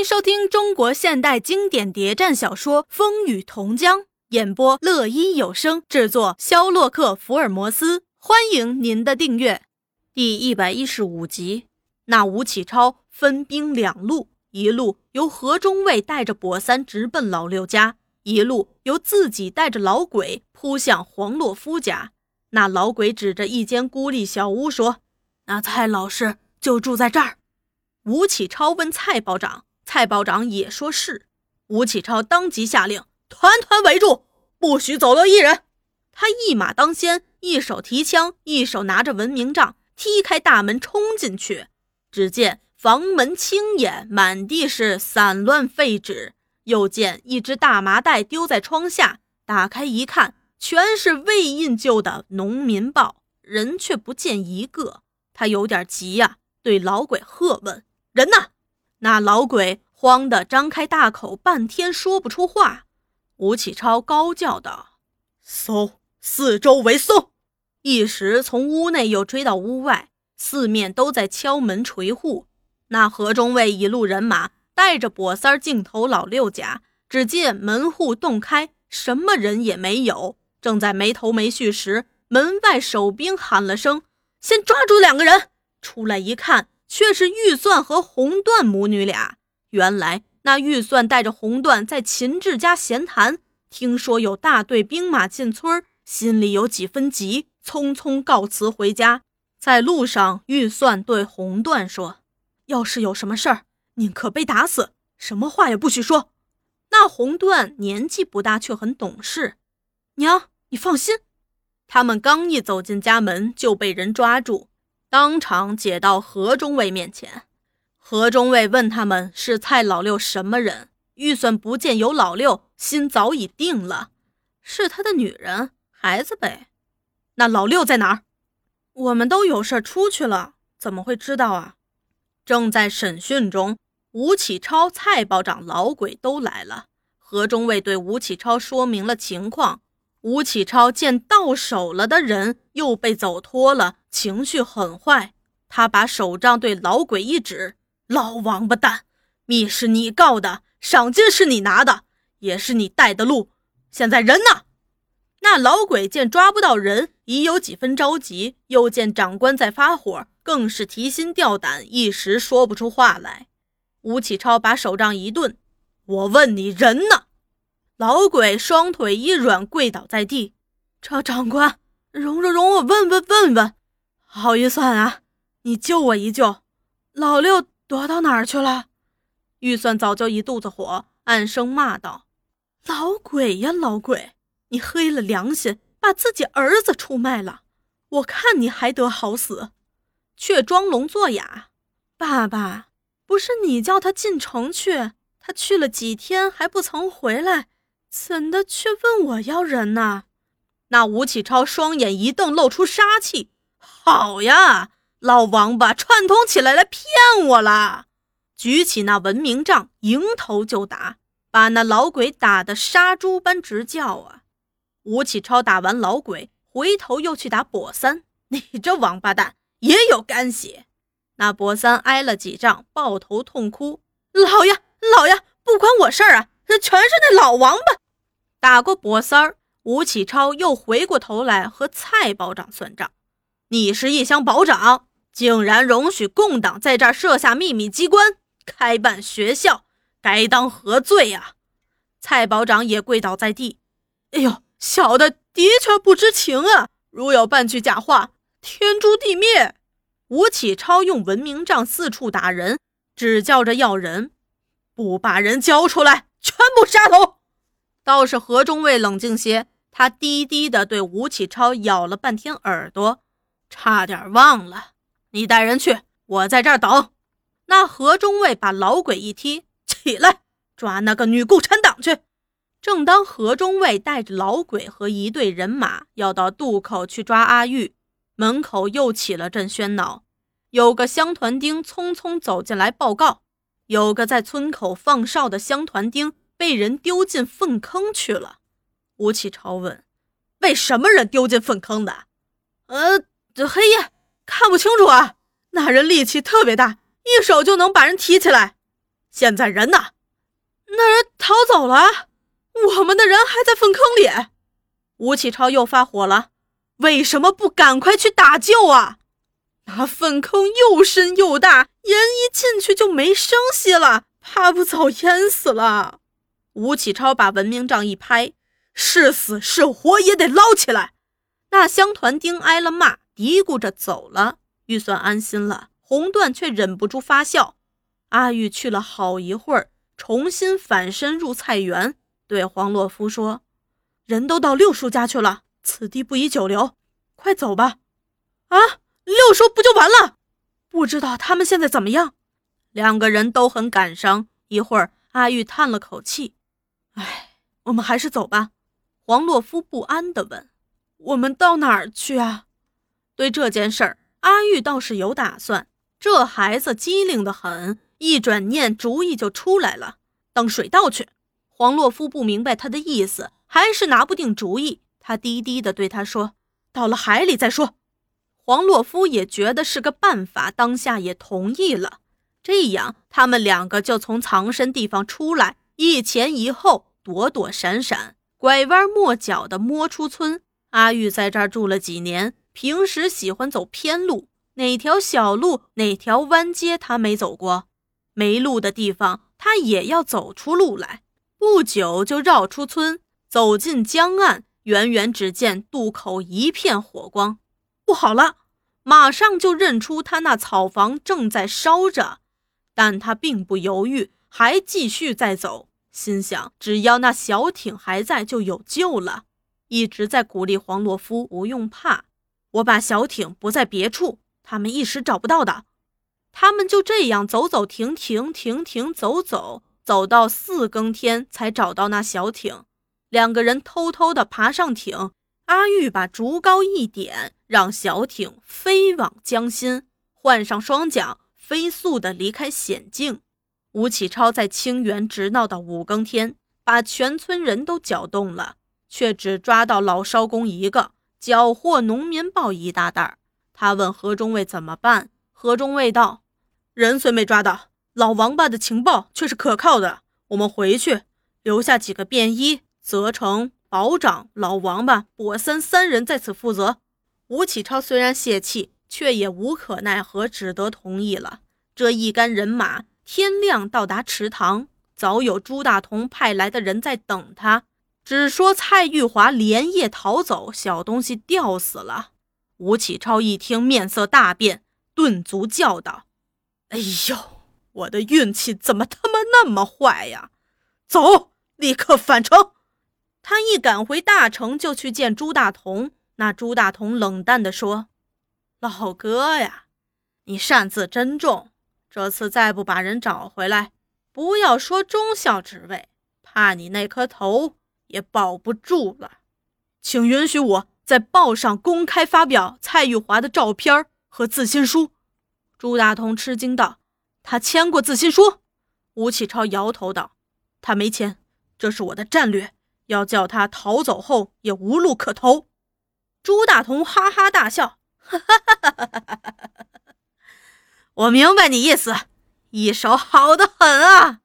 迎收听中国现代经典谍战小说《风雨同江》，演播乐音有声制作，肖洛克福尔摩斯。欢迎您的订阅。第一百一十五集，那吴启超分兵两路，一路由何中尉带着跛三直奔老六家，一路由自己带着老鬼扑向黄洛夫家。那老鬼指着一间孤立小屋说：“那蔡老师就住在这儿。”吴启超问蔡保长。蔡保长也说是，吴启超当即下令，团团围住，不许走漏一人。他一马当先，一手提枪，一手拿着文明杖，踢开大门冲进去。只见房门青掩，满地是散乱废纸，又见一只大麻袋丢在窗下，打开一看，全是未印旧的《农民报》，人却不见一个。他有点急呀，对老鬼喝问：“人呢？”那老鬼慌得张开大口，半天说不出话。吴启超高叫道：“搜，四周围搜！”一时从屋内又追到屋外，四面都在敲门捶户。那何中尉一路人马带着跛三儿镜头老六家，只见门户洞开，什么人也没有。正在没头没绪时，门外守兵喊了声：“先抓住两个人！”出来一看。却是玉算和红段母女俩。原来那玉算带着红段在秦志家闲谈，听说有大队兵马进村，心里有几分急，匆匆告辞回家。在路上，玉算对红段说：“要是有什么事儿，宁可被打死，什么话也不许说。”那红段年纪不大，却很懂事。娘，你放心。他们刚一走进家门，就被人抓住。当场解到何中尉面前，何中尉问他们是蔡老六什么人，预算不见有老六，心早已定了，是他的女人孩子呗。那老六在哪儿？我们都有事出去了，怎么会知道啊？正在审讯中，吴启超、蔡保长、老鬼都来了。何中尉对吴启超说明了情况。吴启超见到手了的人又被走脱了，情绪很坏。他把手杖对老鬼一指：“老王八蛋，密是你告的，赏金是你拿的，也是你带的路。现在人呢？”那老鬼见抓不到人，已有几分着急；又见长官在发火，更是提心吊胆，一时说不出话来。吴启超把手杖一顿：“我问你，人呢？”老鬼双腿一软，跪倒在地。这长官，容容容我问问问问。好预算啊，你救我一救。老六躲到哪儿去了？预算早就一肚子火，暗声骂道：“老鬼呀，老鬼，你黑了良心，把自己儿子出卖了。我看你还得好死。”却装聋作哑。爸爸，不是你叫他进城去，他去了几天还不曾回来。怎的却问我要人呢？那吴启超双眼一瞪，露出杀气。好呀，老王八串通起来来骗我了！举起那文明杖，迎头就打，把那老鬼打得杀猪般直叫啊！吴启超打完老鬼，回头又去打跛三。你这王八蛋也有干血！那跛三挨了几杖，抱头痛哭：“老爷，老爷，不关我事儿啊！”这全是那老王八打过博三儿，吴启超又回过头来和蔡保长算账。你是一乡保长，竟然容许共党在这儿设下秘密机关，开办学校，该当何罪呀？蔡保长也跪倒在地。哎呦，小的的确不知情啊！如有半句假话，天诛地灭！吴启超用文明杖四处打人，只叫着要人，不把人交出来。全部杀头！倒是何中尉冷静些，他低低的对吴启超咬了半天耳朵，差点忘了，你带人去，我在这儿等。那何中尉把老鬼一踢，起来抓那个女共产党去。正当何中尉带着老鬼和一队人马要到渡口去抓阿玉，门口又起了阵喧闹，有个乡团丁匆匆走进来报告。有个在村口放哨的乡团丁被人丢进粪坑去了。吴启超问：“被什么人丢进粪坑的？”“呃，这黑夜看不清楚啊。那人力气特别大，一手就能把人提起来。”现在人呢？那人逃走了，我们的人还在粪坑里。吴启超又发火了，为什么不赶快去打救啊？那粪坑又深又大，人一进去就没声息了，怕不早淹死了。吴启超把文明杖一拍，是死是活也得捞起来。那乡团丁挨了骂，嘀咕着走了，玉算安心了。红段却忍不住发笑。阿玉去了好一会儿，重新返身入菜园，对黄洛夫说：“人都到六叔家去了，此地不宜久留，快走吧。”啊，六叔不就完了？不知道他们现在怎么样？两个人都很感伤。一会儿，阿玉叹了口气：“哎，我们还是走吧。”黄洛夫不安地问。我们到哪儿去啊？对这件事儿，阿玉倒是有打算。这孩子机灵得很，一转念主意就出来了。等水道去。黄洛夫不明白他的意思，还是拿不定主意。他低低地对他说：“到了海里再说。”黄洛夫也觉得是个办法，当下也同意了。这样，他们两个就从藏身地方出来，一前一后，躲躲闪闪，拐弯抹角地摸出村。阿玉在这儿住了几年，平时喜欢走偏路，哪条小路、哪条弯街他没走过？没路的地方，他也要走出路来。不久就绕出村，走进江岸，远远只见渡口一片火光，不好了！马上就认出他那草房正在烧着，但他并不犹豫，还继续在走，心想只要那小艇还在，就有救了。一直在鼓励黄洛夫不用怕，我把小艇泊在别处，他们一时找不到的。他们就这样走走停停，停停走走，走到四更天才找到那小艇。两个人偷偷地爬上艇，阿玉把竹篙一点，让小艇飞往江心，换上双桨，飞速地离开险境。吴启超在清源直闹到五更天，把全村人都搅动了。却只抓到老艄公一个，缴获农民报一大袋。他问何中尉怎么办？何中尉道：“人虽没抓到，老王八的情报却是可靠的。我们回去留下几个便衣，责成保长、老王八、跛三三人在此负责。”吴启超虽然泄气，却也无可奈何，只得同意了。这一干人马天亮到达池塘，早有朱大同派来的人在等他。只说蔡玉华连夜逃走，小东西吊死了。吴启超一听，面色大变，顿足叫道：“哎呦，我的运气怎么他妈那么坏呀！走，立刻返程。”他一赶回大城，就去见朱大同。那朱大同冷淡地说：“老哥呀，你擅自珍重，这次再不把人找回来，不要说中校职位，怕你那颗头。”也保不住了，请允许我在报上公开发表蔡玉华的照片和自新书。朱大同吃惊道：“他签过自新书？”吴启超摇头道：“他没签，这是我的战略，要叫他逃走后也无路可投。”朱大同哈哈大笑：“哈哈哈哈哈哈！我明白你意思，一手好的很啊。”